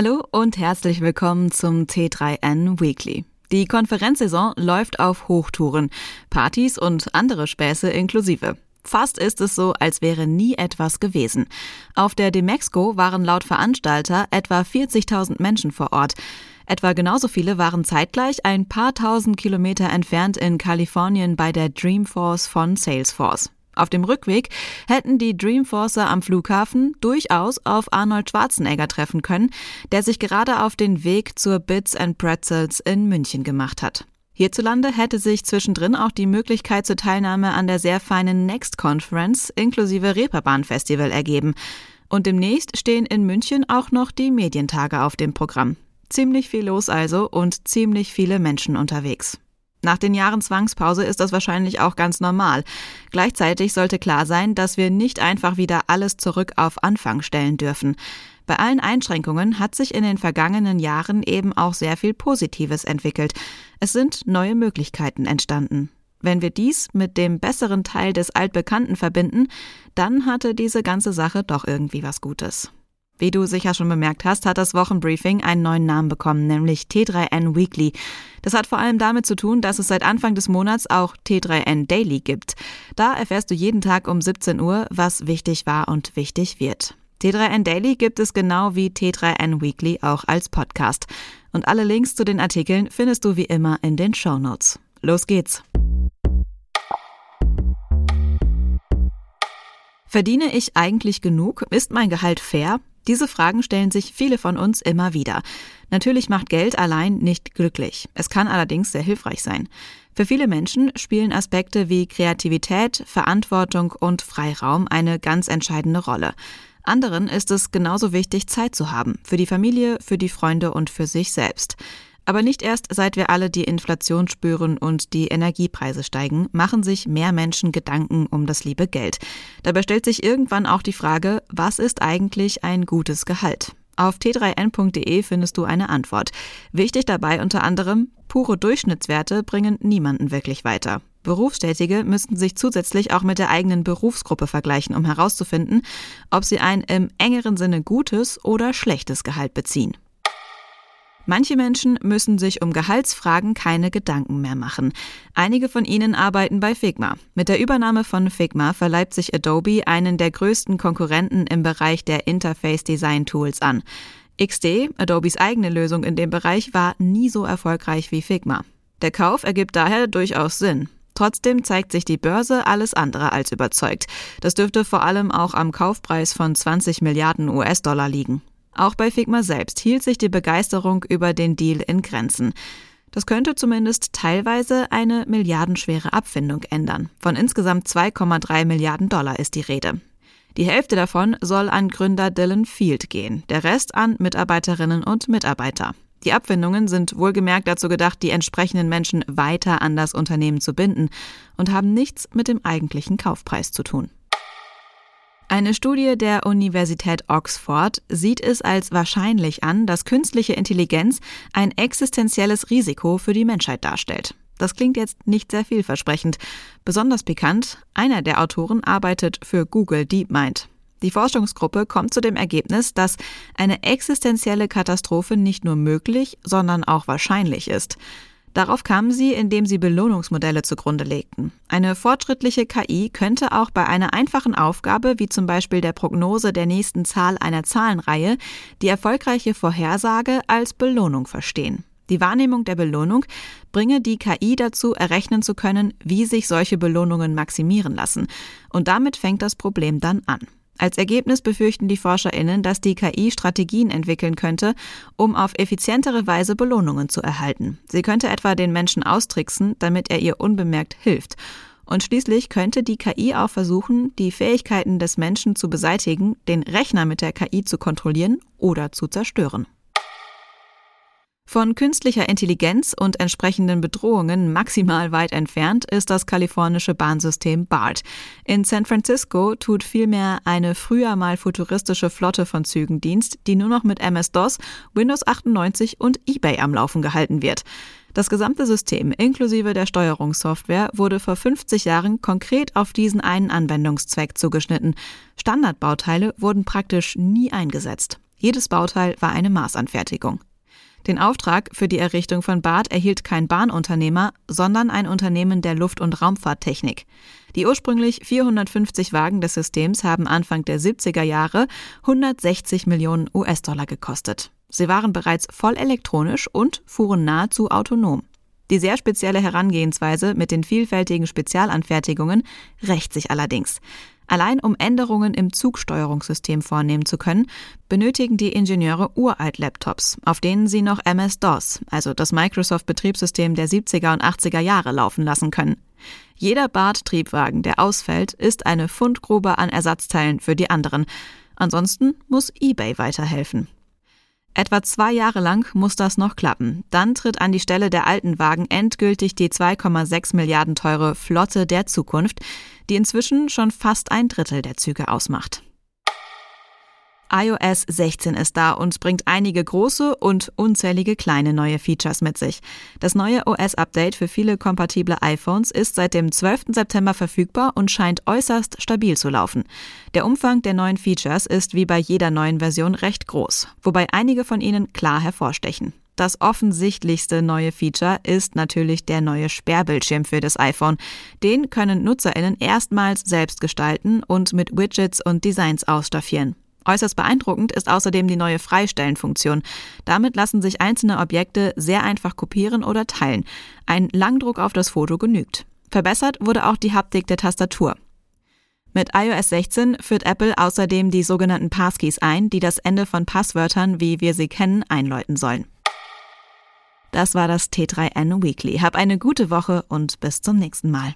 Hallo und herzlich willkommen zum T3N Weekly. Die Konferenzsaison läuft auf Hochtouren, Partys und andere Späße inklusive. Fast ist es so, als wäre nie etwas gewesen. Auf der Demexco waren laut Veranstalter etwa 40.000 Menschen vor Ort. Etwa genauso viele waren zeitgleich ein paar tausend Kilometer entfernt in Kalifornien bei der Dreamforce von Salesforce. Auf dem Rückweg hätten die Dreamforcer am Flughafen durchaus auf Arnold Schwarzenegger treffen können, der sich gerade auf den Weg zur Bits and Pretzels in München gemacht hat. Hierzulande hätte sich zwischendrin auch die Möglichkeit zur Teilnahme an der sehr feinen Next Conference inklusive Reeperbahn Festival ergeben. Und demnächst stehen in München auch noch die Medientage auf dem Programm. Ziemlich viel los also und ziemlich viele Menschen unterwegs. Nach den Jahren Zwangspause ist das wahrscheinlich auch ganz normal. Gleichzeitig sollte klar sein, dass wir nicht einfach wieder alles zurück auf Anfang stellen dürfen. Bei allen Einschränkungen hat sich in den vergangenen Jahren eben auch sehr viel Positives entwickelt. Es sind neue Möglichkeiten entstanden. Wenn wir dies mit dem besseren Teil des Altbekannten verbinden, dann hatte diese ganze Sache doch irgendwie was Gutes. Wie du sicher schon bemerkt hast, hat das Wochenbriefing einen neuen Namen bekommen, nämlich T3N Weekly. Das hat vor allem damit zu tun, dass es seit Anfang des Monats auch T3N Daily gibt. Da erfährst du jeden Tag um 17 Uhr, was wichtig war und wichtig wird. T3N Daily gibt es genau wie T3N Weekly auch als Podcast. Und alle Links zu den Artikeln findest du wie immer in den Show Notes. Los geht's! Verdiene ich eigentlich genug? Ist mein Gehalt fair? Diese Fragen stellen sich viele von uns immer wieder. Natürlich macht Geld allein nicht glücklich. Es kann allerdings sehr hilfreich sein. Für viele Menschen spielen Aspekte wie Kreativität, Verantwortung und Freiraum eine ganz entscheidende Rolle. Anderen ist es genauso wichtig, Zeit zu haben. Für die Familie, für die Freunde und für sich selbst. Aber nicht erst seit wir alle die Inflation spüren und die Energiepreise steigen, machen sich mehr Menschen Gedanken um das liebe Geld. Dabei stellt sich irgendwann auch die Frage, was ist eigentlich ein gutes Gehalt? Auf t3n.de findest du eine Antwort. Wichtig dabei unter anderem, pure Durchschnittswerte bringen niemanden wirklich weiter. Berufstätige müssten sich zusätzlich auch mit der eigenen Berufsgruppe vergleichen, um herauszufinden, ob sie ein im engeren Sinne gutes oder schlechtes Gehalt beziehen. Manche Menschen müssen sich um Gehaltsfragen keine Gedanken mehr machen. Einige von ihnen arbeiten bei Figma. Mit der Übernahme von Figma verleibt sich Adobe einen der größten Konkurrenten im Bereich der Interface Design Tools an. XD, Adobes eigene Lösung in dem Bereich, war nie so erfolgreich wie Figma. Der Kauf ergibt daher durchaus Sinn. Trotzdem zeigt sich die Börse alles andere als überzeugt. Das dürfte vor allem auch am Kaufpreis von 20 Milliarden US-Dollar liegen. Auch bei Figma selbst hielt sich die Begeisterung über den Deal in Grenzen. Das könnte zumindest teilweise eine milliardenschwere Abfindung ändern. Von insgesamt 2,3 Milliarden Dollar ist die Rede. Die Hälfte davon soll an Gründer Dylan Field gehen, der Rest an Mitarbeiterinnen und Mitarbeiter. Die Abfindungen sind wohlgemerkt dazu gedacht, die entsprechenden Menschen weiter an das Unternehmen zu binden und haben nichts mit dem eigentlichen Kaufpreis zu tun. Eine Studie der Universität Oxford sieht es als wahrscheinlich an, dass künstliche Intelligenz ein existenzielles Risiko für die Menschheit darstellt. Das klingt jetzt nicht sehr vielversprechend. Besonders pikant, einer der Autoren arbeitet für Google DeepMind. Die Forschungsgruppe kommt zu dem Ergebnis, dass eine existenzielle Katastrophe nicht nur möglich, sondern auch wahrscheinlich ist. Darauf kamen sie, indem sie Belohnungsmodelle zugrunde legten. Eine fortschrittliche KI könnte auch bei einer einfachen Aufgabe, wie zum Beispiel der Prognose der nächsten Zahl einer Zahlenreihe, die erfolgreiche Vorhersage als Belohnung verstehen. Die Wahrnehmung der Belohnung bringe die KI dazu, errechnen zu können, wie sich solche Belohnungen maximieren lassen. Und damit fängt das Problem dann an. Als Ergebnis befürchten die ForscherInnen, dass die KI Strategien entwickeln könnte, um auf effizientere Weise Belohnungen zu erhalten. Sie könnte etwa den Menschen austricksen, damit er ihr unbemerkt hilft. Und schließlich könnte die KI auch versuchen, die Fähigkeiten des Menschen zu beseitigen, den Rechner mit der KI zu kontrollieren oder zu zerstören. Von künstlicher Intelligenz und entsprechenden Bedrohungen maximal weit entfernt ist das kalifornische Bahnsystem BART. In San Francisco tut vielmehr eine früher mal futuristische Flotte von Zügen Dienst, die nur noch mit MS-DOS, Windows 98 und eBay am Laufen gehalten wird. Das gesamte System inklusive der Steuerungssoftware wurde vor 50 Jahren konkret auf diesen einen Anwendungszweck zugeschnitten. Standardbauteile wurden praktisch nie eingesetzt. Jedes Bauteil war eine Maßanfertigung. Den Auftrag für die Errichtung von BART erhielt kein Bahnunternehmer, sondern ein Unternehmen der Luft- und Raumfahrttechnik. Die ursprünglich 450 Wagen des Systems haben Anfang der 70er Jahre 160 Millionen US-Dollar gekostet. Sie waren bereits voll elektronisch und fuhren nahezu autonom. Die sehr spezielle Herangehensweise mit den vielfältigen Spezialanfertigungen rächt sich allerdings. Allein um Änderungen im Zugsteuerungssystem vornehmen zu können, benötigen die Ingenieure Uralt-Laptops, auf denen sie noch MS-DOS, also das Microsoft-Betriebssystem der 70er und 80er Jahre, laufen lassen können. Jeder BART-Triebwagen, der ausfällt, ist eine Fundgrube an Ersatzteilen für die anderen. Ansonsten muss eBay weiterhelfen. Etwa zwei Jahre lang muss das noch klappen. Dann tritt an die Stelle der alten Wagen endgültig die 2,6 Milliarden teure Flotte der Zukunft, die inzwischen schon fast ein Drittel der Züge ausmacht iOS 16 ist da und bringt einige große und unzählige kleine neue Features mit sich. Das neue OS-Update für viele kompatible iPhones ist seit dem 12. September verfügbar und scheint äußerst stabil zu laufen. Der Umfang der neuen Features ist wie bei jeder neuen Version recht groß, wobei einige von ihnen klar hervorstechen. Das offensichtlichste neue Feature ist natürlich der neue Sperrbildschirm für das iPhone. Den können NutzerInnen erstmals selbst gestalten und mit Widgets und Designs ausstaffieren. Äußerst beeindruckend ist außerdem die neue Freistellenfunktion. Damit lassen sich einzelne Objekte sehr einfach kopieren oder teilen. Ein Langdruck auf das Foto genügt. Verbessert wurde auch die Haptik der Tastatur. Mit iOS 16 führt Apple außerdem die sogenannten Passkeys ein, die das Ende von Passwörtern, wie wir sie kennen, einläuten sollen. Das war das T3N Weekly. Hab eine gute Woche und bis zum nächsten Mal.